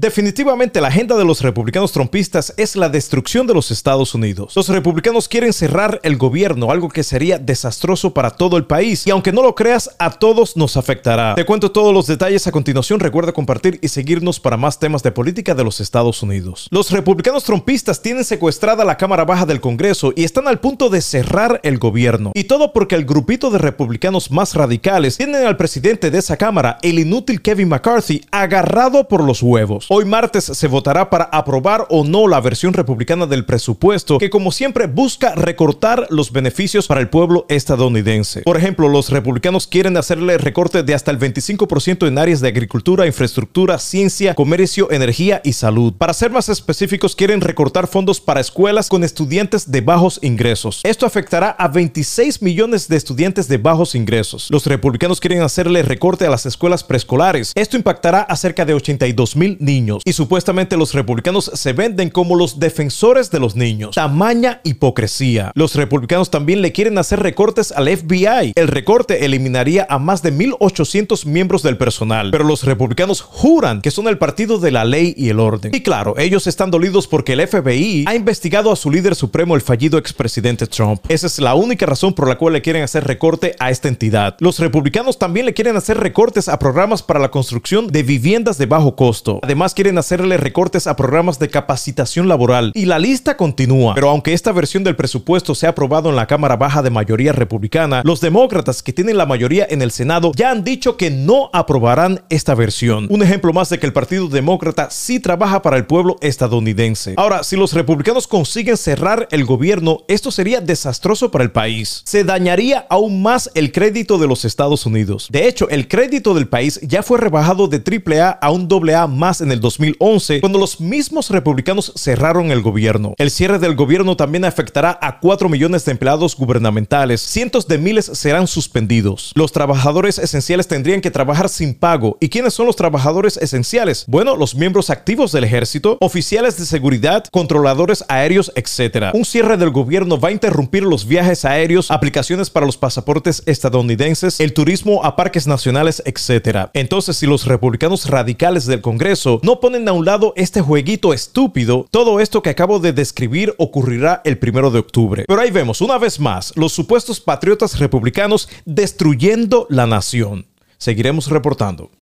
Definitivamente la agenda de los republicanos trompistas es la destrucción de los Estados Unidos. Los republicanos quieren cerrar el gobierno, algo que sería desastroso para todo el país y aunque no lo creas, a todos nos afectará. Te cuento todos los detalles a continuación, recuerda compartir y seguirnos para más temas de política de los Estados Unidos. Los republicanos trompistas tienen secuestrada la Cámara Baja del Congreso y están al punto de cerrar el gobierno. Y todo porque el grupito de republicanos más radicales tienen al presidente de esa Cámara, el inútil Kevin McCarthy, agarrado por los huevos. Hoy martes se votará para aprobar o no la versión republicana del presupuesto que como siempre busca recortar los beneficios para el pueblo estadounidense. Por ejemplo, los republicanos quieren hacerle recorte de hasta el 25% en áreas de agricultura, infraestructura, ciencia, comercio, energía y salud. Para ser más específicos, quieren recortar fondos para escuelas con estudiantes de bajos ingresos. Esto afectará a 26 millones de estudiantes de bajos ingresos. Los republicanos quieren hacerle recorte a las escuelas preescolares. Esto impactará a cerca de 82 mil niños. Y supuestamente los republicanos se venden como los defensores de los niños. Tamaña hipocresía. Los republicanos también le quieren hacer recortes al FBI. El recorte eliminaría a más de 1.800 miembros del personal. Pero los republicanos juran que son el partido de la ley y el orden. Y claro, ellos están dolidos porque el FBI ha investigado a su líder supremo, el fallido expresidente Trump. Esa es la única razón por la cual le quieren hacer recorte a esta entidad. Los republicanos también le quieren hacer recortes a programas para la construcción de viviendas de bajo costo. Además quieren hacerle recortes a programas de capacitación laboral. Y la lista continúa. Pero aunque esta versión del presupuesto sea aprobado en la Cámara Baja de mayoría republicana, los demócratas que tienen la mayoría en el Senado ya han dicho que no aprobarán esta versión. Un ejemplo más de que el Partido Demócrata sí trabaja para el pueblo estadounidense. Ahora, si los republicanos consiguen cerrar el gobierno, esto sería desastroso para el país. Se dañaría aún más el crédito de los Estados Unidos. De hecho, el crédito del país ya fue rebajado de AAA a un AA más en el 2011, cuando los mismos republicanos cerraron el gobierno. El cierre del gobierno también afectará a 4 millones de empleados gubernamentales. Cientos de miles serán suspendidos. Los trabajadores esenciales tendrían que trabajar sin pago. ¿Y quiénes son los trabajadores esenciales? Bueno, los miembros activos del ejército, oficiales de seguridad, controladores aéreos, etc. Un cierre del gobierno va a interrumpir los viajes aéreos, aplicaciones para los pasaportes estadounidenses, el turismo a parques nacionales, etc. Entonces, si los republicanos radicales del Congreso no ponen a un lado este jueguito estúpido, todo esto que acabo de describir ocurrirá el primero de octubre. Pero ahí vemos, una vez más, los supuestos patriotas republicanos destruyendo la nación. Seguiremos reportando.